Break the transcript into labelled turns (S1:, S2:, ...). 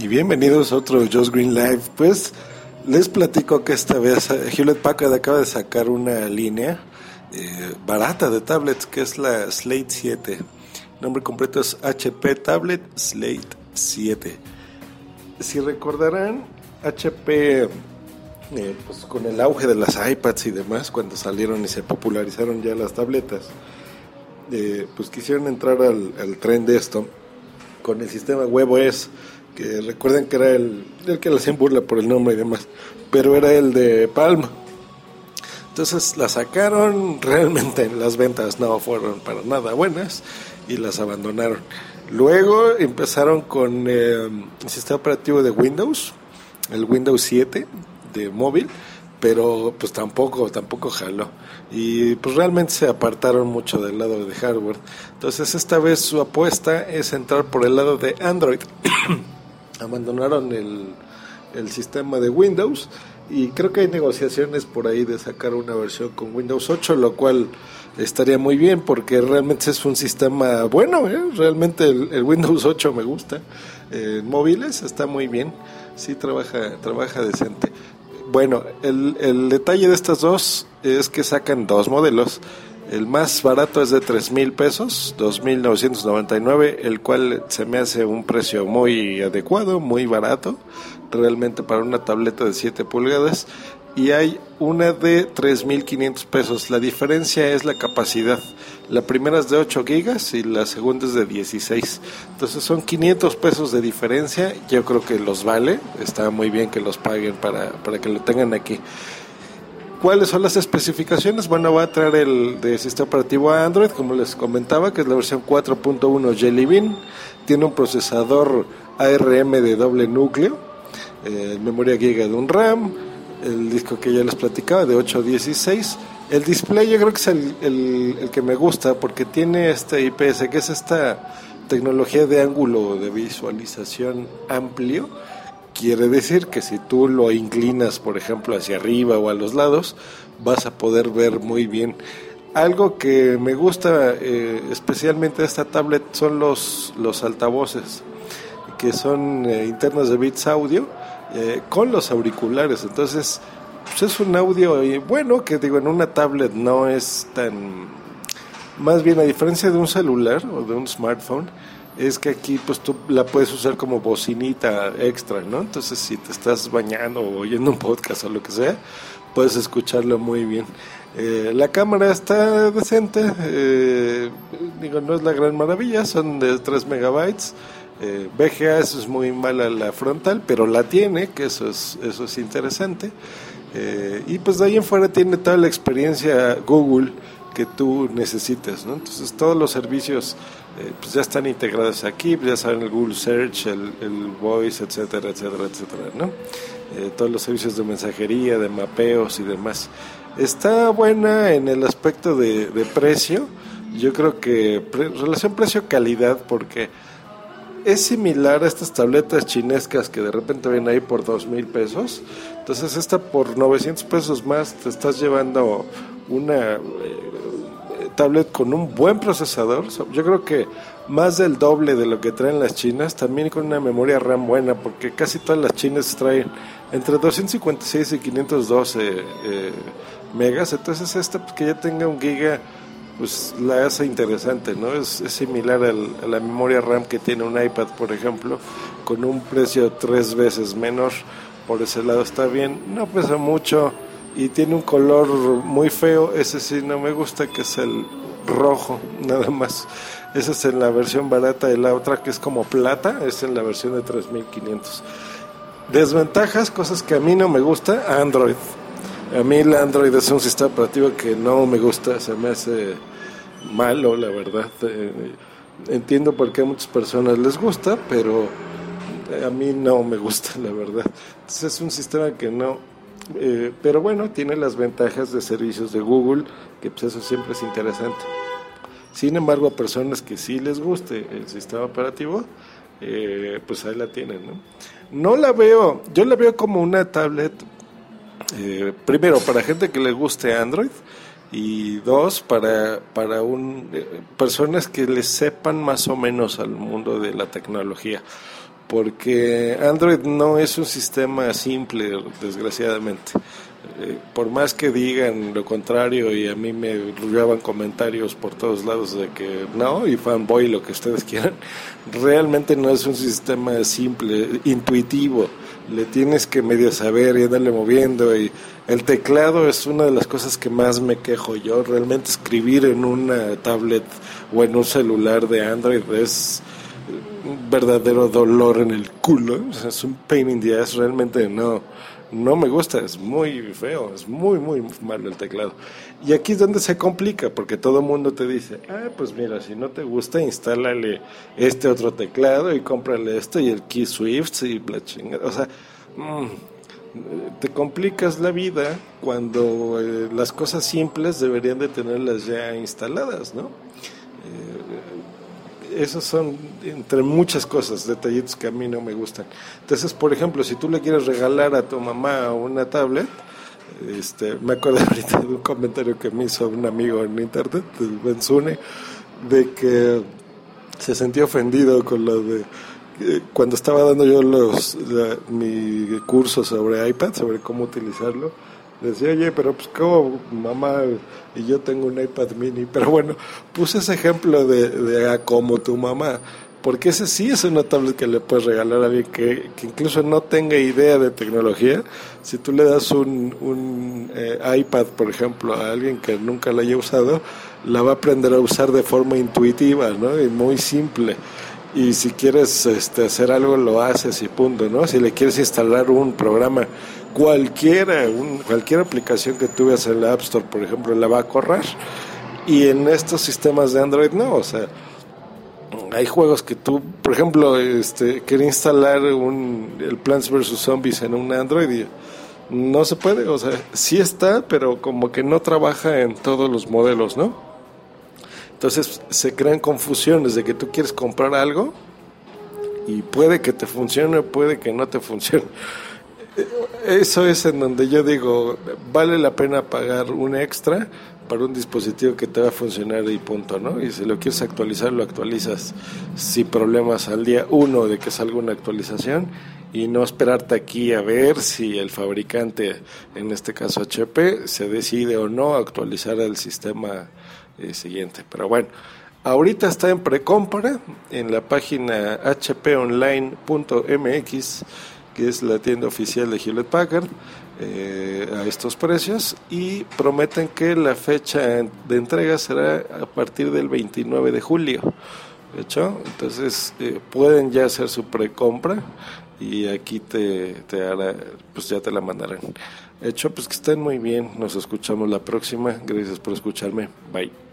S1: y bienvenidos a otro Just Green Live. Pues les platico que esta vez eh, Hewlett Packard acaba de sacar una línea eh, barata de tablets que es la Slate 7. El nombre completo es HP Tablet Slate 7. Si recordarán, HP, eh, pues con el auge de las iPads y demás, cuando salieron y se popularizaron ya las tabletas, pues quisieron entrar al, al tren de esto con el sistema WebOS que recuerden que era el, el que le hacían burla por el nombre y demás, pero era el de Palm. Entonces la sacaron, realmente las ventas no fueron para nada buenas y las abandonaron. Luego empezaron con eh, el sistema operativo de Windows, el Windows 7 de móvil, pero pues tampoco, tampoco jaló. Y pues realmente se apartaron mucho del lado de hardware. Entonces esta vez su apuesta es entrar por el lado de Android. abandonaron el, el sistema de Windows y creo que hay negociaciones por ahí de sacar una versión con Windows 8, lo cual estaría muy bien porque realmente es un sistema bueno, ¿eh? realmente el, Windows 8 me gusta, en móviles está muy bien, sí trabaja, trabaja decente. Bueno, el, el detalle de estas dos es que sacan dos modelos. El más barato es de tres mil pesos, 2.999, el cual se me hace un precio muy adecuado, muy barato, realmente para una tableta de 7 pulgadas. Y hay una de 3.500 pesos. La diferencia es la capacidad. La primera es de 8 gigas y la segunda es de 16. Entonces son 500 pesos de diferencia. Yo creo que los vale. Está muy bien que los paguen para, para que lo tengan aquí. ¿Cuáles son las especificaciones? Bueno, va a traer el de sistema operativo Android, como les comentaba, que es la versión 4.1 Jelly Bean. Tiene un procesador ARM de doble núcleo, eh, memoria giga de un RAM, el disco que ya les platicaba de 8 a 16. El display yo creo que es el, el que me gusta porque tiene este IPS, que es esta tecnología de ángulo de visualización amplio Quiere decir que si tú lo inclinas, por ejemplo, hacia arriba o a los lados, vas a poder ver muy bien. Algo que me gusta eh, especialmente de esta tablet son los, los altavoces, que son eh, internos de bits audio eh, con los auriculares. Entonces, pues es un audio bueno que digo, en una tablet no es tan... Más bien, a diferencia de un celular o de un smartphone, es que aquí pues tú la puedes usar como bocinita extra, ¿no? Entonces si te estás bañando o oyendo un podcast o lo que sea, puedes escucharlo muy bien. Eh, la cámara está decente, eh, digo, no es la gran maravilla, son de 3 megabytes. Eh, eso es muy mala la frontal, pero la tiene, que eso es, eso es interesante. Eh, y pues de ahí en fuera tiene toda la experiencia Google que tú necesites, ¿no? Entonces todos los servicios eh, pues ya están integradas aquí, ya saben el Google Search, el, el Voice, etcétera, etcétera, etcétera, ¿no? Eh, todos los servicios de mensajería, de mapeos y demás. Está buena en el aspecto de, precio, yo creo que relación precio-calidad, porque es similar a estas tabletas chinescas que de repente vienen ahí por dos mil pesos. Entonces, esta por 900 pesos más te estás llevando una eh, tablet con un buen procesador. Yo creo que más del doble de lo que traen las chinas, también con una memoria RAM buena, porque casi todas las chinas traen entre 256 y 512 eh, megas. Entonces esta pues, que ya tenga un giga, pues la hace interesante, ¿no? Es, similar a la memoria RAM que tiene un iPad, por ejemplo, con un precio tres veces menor. Por ese lado está bien, no pesa mucho y tiene un color muy feo, ese sí no me gusta, que es el rojo, nada más. Esa es en la versión barata y la otra que es como plata, es en la versión de 3500. Desventajas, cosas que a mí no me gusta, Android. A mí el Android es un sistema operativo que no me gusta, se me hace malo, la verdad. Eh, entiendo por qué a muchas personas les gusta, pero a mí no me gusta, la verdad. Entonces es un sistema que no, eh, pero bueno, tiene las ventajas de servicios de Google, que pues eso siempre es interesante. Sin embargo, a personas que sí les guste el sistema operativo, eh, pues ahí la tienen, ¿no? No la veo, yo la veo como una tablet, eh, primero, para gente que le guste Android, y dos, para, para un, personas que le sepan más o menos al mundo de la tecnología porque Android no es un sistema simple, desgraciadamente. Eh, por más que digan lo contrario y a mí me rullaban comentarios por todos lados de que no, y fanboy, lo que ustedes quieran, realmente no es un sistema simple, intuitivo. Le tienes que medio saber y andarle moviendo y el teclado es una de las cosas que más me quejo yo. Realmente escribir en una tablet o en un celular de Android es verdadero dolor en el culo. es un pain in the ass, realmente no no me gusta, es muy feo, es muy, muy malo el teclado. Y aquí es donde se complica, porque todo el mundo te dice, ah, pues mira, si no te gusta, instálale este otro teclado y cómprale esto y el Key Swift y la chingada. O sea, mm, te complicas la vida cuando eh, las cosas simples deberían de tenerlas ya instaladas, ¿no? Esos son entre muchas cosas, detallitos que a mí no me gustan. Entonces, por ejemplo, si tú le quieres regalar a tu mamá una tablet, este, me acuerdo ahorita de un comentario que me hizo un amigo en internet, Benzune, de que se sentía ofendido con lo de eh, cuando estaba dando yo los mi curso sobre iPad, sobre cómo utilizarlo, decía, oye, pero pues como mamá y yo tengo un iPad mini, pero bueno, puse ese ejemplo de, de ah, como tu mamá, porque ese sí es una tablet que le puedes regalar a alguien que, que incluso no tenga idea de tecnología. Si tú le das un, un eh, iPad, por ejemplo, a alguien que nunca la haya usado, la va a aprender a usar de forma intuitiva, ¿no? Y muy simple y si quieres este, hacer algo lo haces y punto, ¿no? Si le quieres instalar un programa cualquiera, cualquier aplicación que tú veas en la App Store, por ejemplo, la va a correr. Y en estos sistemas de Android no, o sea, hay juegos que tú, por ejemplo, este, quería instalar un, el Plants vs. Zombies en un Android y no se puede, o sea, sí está, pero como que no trabaja en todos los modelos, ¿no? Entonces se crean confusiones de que tú quieres comprar algo y puede que te funcione, puede que no te funcione. Eso es en donde yo digo, vale la pena pagar un extra para un dispositivo que te va a funcionar y punto, ¿no? Y si lo quieres actualizar, lo actualizas sin problemas al día uno de que salga una actualización y no esperarte aquí a ver si el fabricante, en este caso HP, se decide o no actualizar el sistema eh, siguiente. Pero bueno, ahorita está en precompra en la página hponline.mx, que es la tienda oficial de Hewlett Packard, eh, a estos precios y prometen que la fecha de entrega será a partir del 29 de julio. ¿De hecho? Entonces eh, pueden ya hacer su precompra y aquí te, te hará, pues ya te la mandarán. Hecho, pues que estén muy bien. Nos escuchamos la próxima. Gracias por escucharme. Bye.